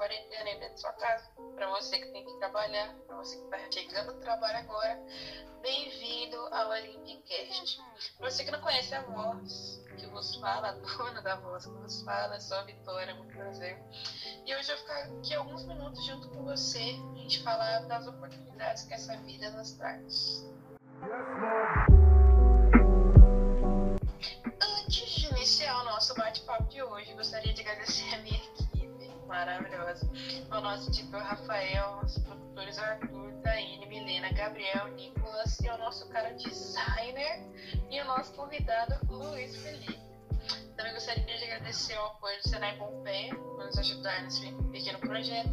quarentena aí dentro da sua casa, para você que tem que trabalhar, para você que está chegando do trabalho agora, bem-vindo ao Olympicast. Para você que não conhece a voz que vos fala, a dona da voz que vos fala, sou a Vitória, muito prazer. E hoje eu vou ficar aqui alguns minutos junto com você, a gente falar das oportunidades que essa vida nos traz. Antes nosso editor Rafael, aos produtores Arthur, Taine, Milena, Gabriel, Nicolas e ao nosso cara designer e o nosso convidado Luiz Felipe. Também gostaria de agradecer ao apoio do Senai Pompeia por nos ajudar nesse pequeno projeto,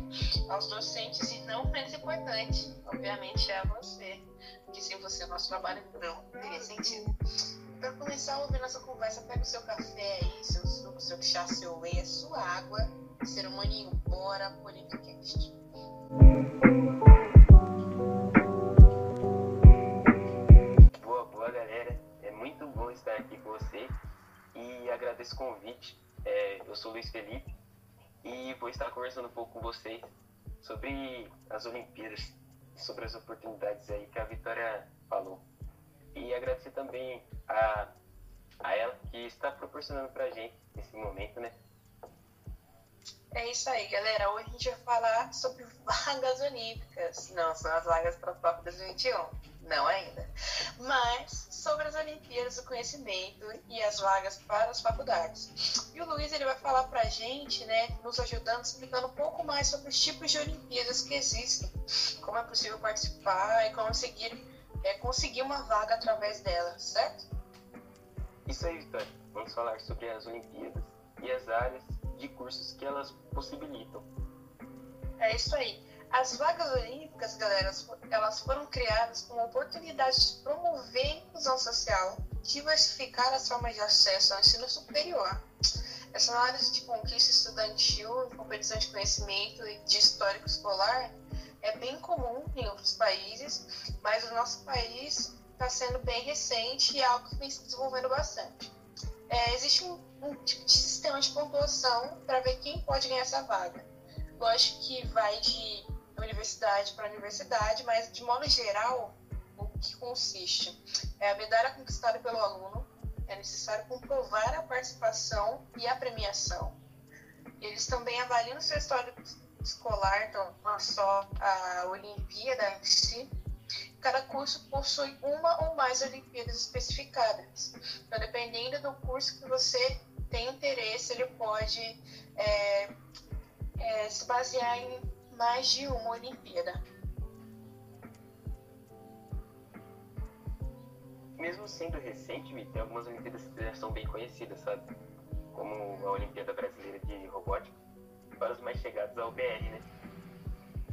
aos docentes e não menos importante, obviamente, é a você, porque sem você o nosso trabalho não teria sentido. Para começar a ouvir nossa conversa, pega o seu café aí, seu suco, seu chá, seu whey, a sua água, ser humaninho, bora pro Politicast. Boa, boa galera, é muito bom estar aqui com vocês e agradeço o convite. É, eu sou Luiz Felipe e vou estar conversando um pouco com vocês sobre as Olimpíadas, sobre as oportunidades aí que a Vitória falou. E agradecer também a, a ela que está proporcionando pra gente esse momento? É isso aí, galera. Hoje a gente vai falar sobre vagas olímpicas. Não são as vagas para o Tóquio 2021, não ainda. Mas sobre as Olimpíadas do Conhecimento e as vagas para as faculdades. E o Luiz ele vai falar para a gente, né, nos ajudando, explicando um pouco mais sobre os tipos de Olimpíadas que existem, como é possível participar e como é, conseguir uma vaga através delas, certo? Isso aí, Vitória. Vamos falar sobre as Olimpíadas e as áreas de cursos que elas possibilitam. É isso aí. As vagas olímpicas, galera, elas foram criadas como oportunidade de promover a inclusão social, diversificar as formas de acesso ao ensino superior. Essa análise de conquista estudantil, competição de conhecimento e de histórico escolar é bem comum em outros países, mas o nosso país está sendo bem recente e é algo que vem se desenvolvendo bastante. É, existe um, um tipo sistema de pontuação para ver quem pode ganhar essa vaga. Lógico que vai de universidade para universidade, mas de modo geral, o que consiste? É a medalha conquistada pelo aluno, é necessário comprovar a participação e a premiação. Eles também avaliam seu histórico escolar, então não só a Olimpíada em si, Cada curso possui uma ou mais Olimpíadas especificadas. Então, dependendo do curso que você tem interesse, ele pode é, é, se basear em mais de uma Olimpíada. Mesmo sendo recente, tem algumas Olimpíadas que já são bem conhecidas, sabe? Como a Olimpíada Brasileira de Robótica, para os mais chegados ao BR, né?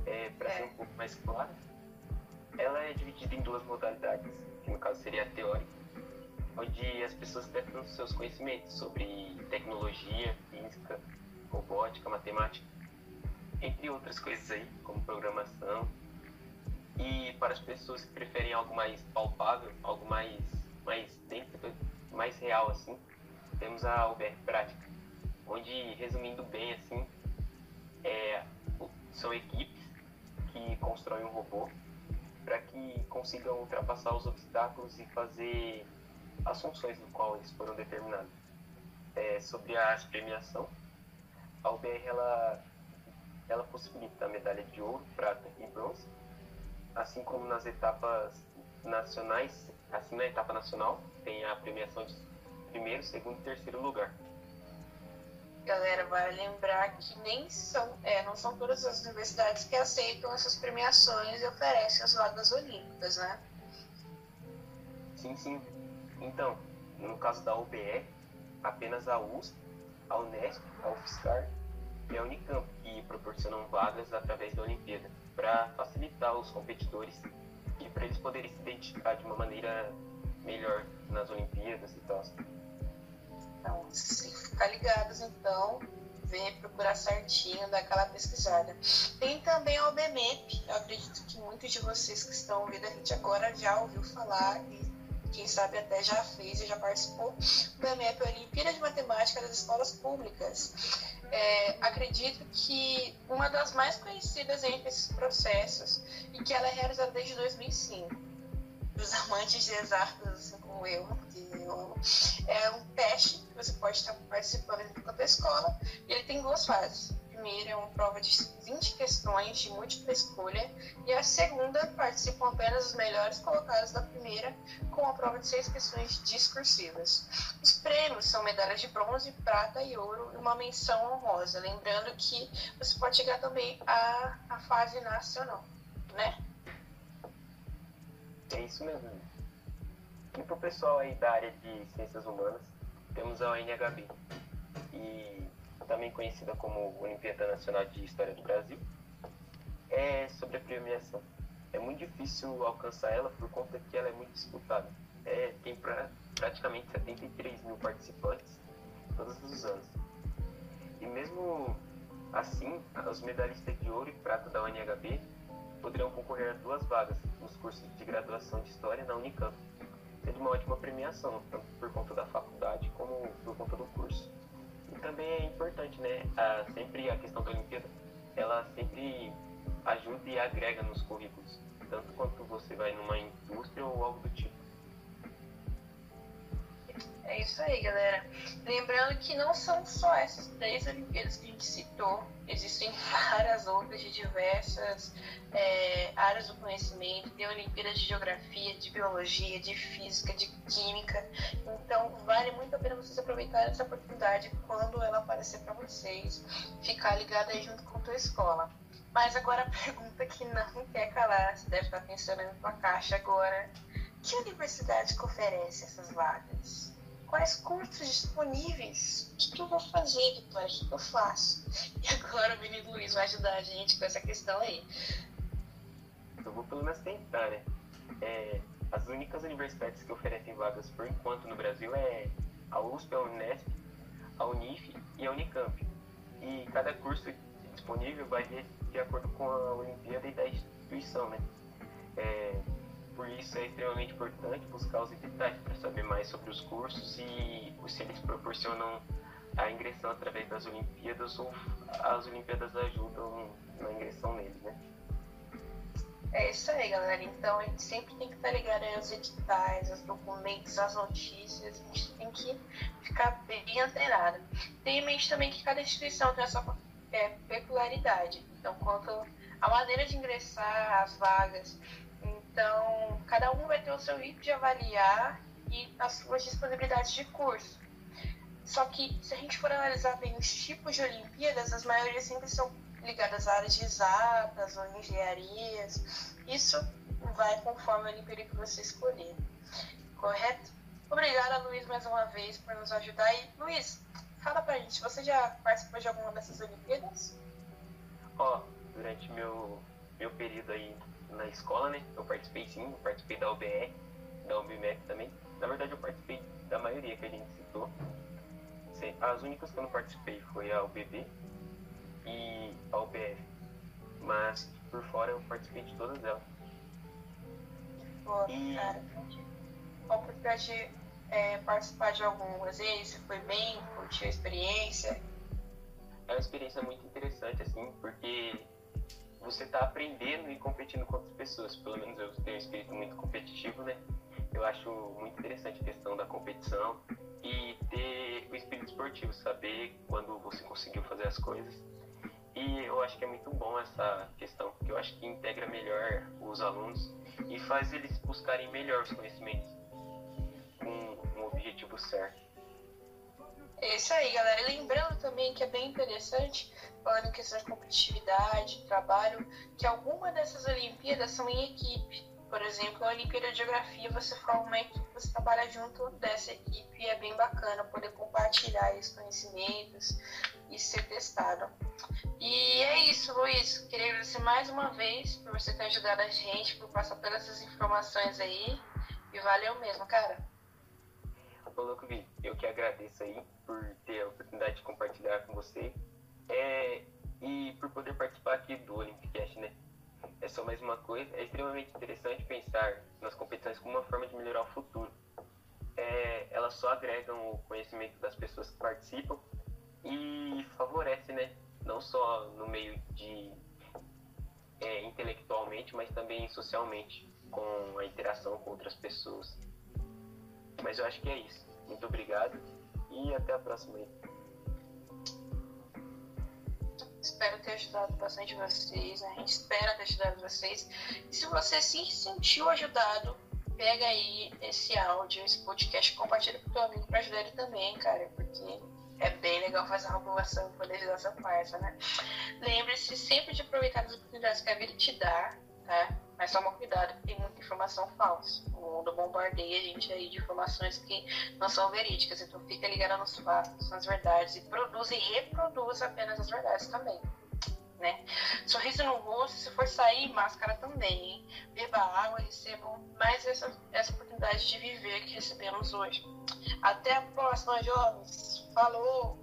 É, para é. ser um pouco mais claro, ela é dividida em duas modalidades, que no caso seria a teórica, onde as pessoas testam seus conhecimentos sobre tecnologia, física, robótica, matemática, entre outras coisas aí, como programação. E para as pessoas que preferem algo mais palpável, algo mais, mais dentro, mais real assim, temos a UBR Prática, onde, resumindo bem assim, é, são equipes que constroem um robô para que consigam ultrapassar os obstáculos e fazer as funções do qual eles foram determinados. É, sobre a premiação, a UBR ela, ela possibilita a medalha de ouro, prata e bronze, assim como nas etapas nacionais, assim na etapa nacional tem a premiação de primeiro, segundo e terceiro lugar galera vai lembrar que nem são, é, não são todas as universidades que aceitam essas premiações e oferecem as vagas olímpicas, né? Sim, sim. Então, no caso da UBE, apenas a USP, a Unesp, a UFSCar e a Unicamp que proporcionam vagas através da Olimpíada para facilitar os competidores e para eles poderem se identificar de uma maneira melhor nas Olimpíadas e tal. Então, se ficar ligados, então, vem procurar certinho, dar aquela pesquisada. Tem também a OBMEP, eu acredito que muitos de vocês que estão ouvindo a gente agora já ouviu falar e quem sabe até já fez e já participou. O OBMEP é a Olimpíada de Matemática das Escolas Públicas. é, acredito que uma das mais conhecidas entre esses processos e que ela é realizada desde 2005. Os amantes de exatas, assim como eu, eu é um teste que você pode estar participando enquanto escola e ele tem duas fases primeira é uma prova de 20 questões de múltipla escolha e a segunda participam apenas os melhores colocados da primeira, com a prova de seis questões discursivas. Os prêmios são medalhas de bronze, prata e ouro e uma menção honrosa, lembrando que você pode chegar também à, à fase nacional, né? É isso mesmo. E para o pessoal aí da área de ciências humanas, temos a ONHB. E também conhecida como Olimpíada Nacional de História do Brasil, é sobre a premiação. É muito difícil alcançar ela por conta que ela é muito disputada. É, tem pra, praticamente 73 mil participantes todos os anos. E mesmo assim, os medalhistas de ouro e prata da UNHB poderiam concorrer a duas vagas nos cursos de graduação de História na Unicamp. Seria uma ótima premiação, tanto por conta da faculdade como por conta do curso também é importante, né? Sempre a questão da Olimpíada, ela sempre ajuda e agrega nos currículos, tanto quanto você vai numa indústria ou algo do tipo. É isso aí, galera. Lembrando que não são só essas três Olimpíadas que a gente citou, existem várias outras de diversas é, áreas do conhecimento. Tem Olimpíadas de Geografia, de Biologia, de Física, de Química. Então, vale muito a pena vocês aproveitarem essa oportunidade quando ela aparecer para vocês, ficar ligado aí junto com a tua escola. Mas agora a pergunta que não quer calar, você deve estar pensando na tua caixa agora. Que universidade que oferece essas vagas? Quais cursos disponíveis, o que, eu vou fazer, Vitória, o que, eu faço? E agora o menino Luiz vai ajudar a gente com essa questão aí. Eu vou pelo menos tentar, né? É, as únicas universidades que oferecem vagas por enquanto no Brasil é a USP, a Unesp, a Unif e a Unicamp. E cada curso disponível vai de, de acordo com a Olimpíada e da instituição, né? É, por isso é extremamente importante buscar os editais para saber mais sobre os cursos e se eles proporcionam a ingressão através das Olimpíadas ou as Olimpíadas ajudam na ingressão neles, né? É isso aí, galera. Então a gente sempre tem que estar ligado aos editais, aos documentos, às notícias. A gente tem que ficar bem antenado. Tenha em mente também que cada instituição tem a sua é, peculiaridade. Então, quanto à maneira de ingressar, as vagas, então, cada um vai ter o seu jeito de avaliar e as suas disponibilidades de curso. Só que, se a gente for analisar bem os tipos de Olimpíadas, as maiorias sempre são ligadas a áreas de exatas ou engenharias. Isso vai conforme a Olimpíada que você escolher. Correto? Obrigada, Luiz, mais uma vez por nos ajudar. E, Luiz, fala pra gente, você já participou de alguma dessas Olimpíadas? Ó, oh, durante meu, meu período aí na escola, né? Eu participei sim, eu participei da UBR, da UBMEC também. Na verdade, eu participei da maioria que a gente citou. As únicas que eu não participei foi a UBB e a UBF. Mas por fora eu participei de todas elas. Boa, e... cara. A oportunidade de é, participar de algumas vezes, foi bem, curtiu a experiência? É uma experiência muito interessante, assim, porque você está aprendendo e competindo com outras pessoas. Pelo menos eu tenho um espírito muito competitivo, né? Eu acho muito interessante a questão da competição e ter o espírito esportivo, saber quando você conseguiu fazer as coisas. E eu acho que é muito bom essa questão, porque eu acho que integra melhor os alunos e faz eles buscarem melhor os conhecimentos com um objetivo certo. É isso aí, galera. Lembrando também que é bem interessante, falando em questão de competitividade, trabalho, que alguma dessas Olimpíadas são em equipe. Por exemplo, a Olimpíada de Geografia, você forma uma equipe, você trabalha junto dessa equipe e é bem bacana poder compartilhar esses conhecimentos e ser testado. E é isso, Luiz. Queria agradecer mais uma vez por você ter ajudado a gente, por passar todas essas informações aí. E valeu mesmo, cara. Ô, louco, eu que agradeço aí por ter a oportunidade de compartilhar com você é, e por poder participar aqui do Olympicast, né? É só mais uma coisa, é extremamente interessante pensar nas competições como uma forma de melhorar o futuro. É, elas só agregam o conhecimento das pessoas que participam e favorece, né? Não só no meio de é, intelectualmente, mas também socialmente, com a interação com outras pessoas. Mas eu acho que é isso. Muito obrigado e até a próxima. Espero ter ajudado bastante vocês, né? a gente espera ter ajudado vocês. E se você se sentiu ajudado, pega aí esse áudio, esse podcast, compartilha com o teu amigo para ajudar ele também, cara, porque é bem legal fazer uma aprovação e poder ajudar essa parte, né? Lembre-se sempre de aproveitar as oportunidades que a vida te dá, tá? Mas toma cuidado, tem muita informação falsa. O mundo bombardeia a gente aí de informações que não são verídicas. Então fica ligado nos fatos, nas verdades e produz e reproduz apenas as verdades também. Né? Sorriso no rosto, se for sair, máscara também. Hein? Beba água e mais essa, essa oportunidade de viver que recebemos hoje. Até a próxima, jovens. Falou!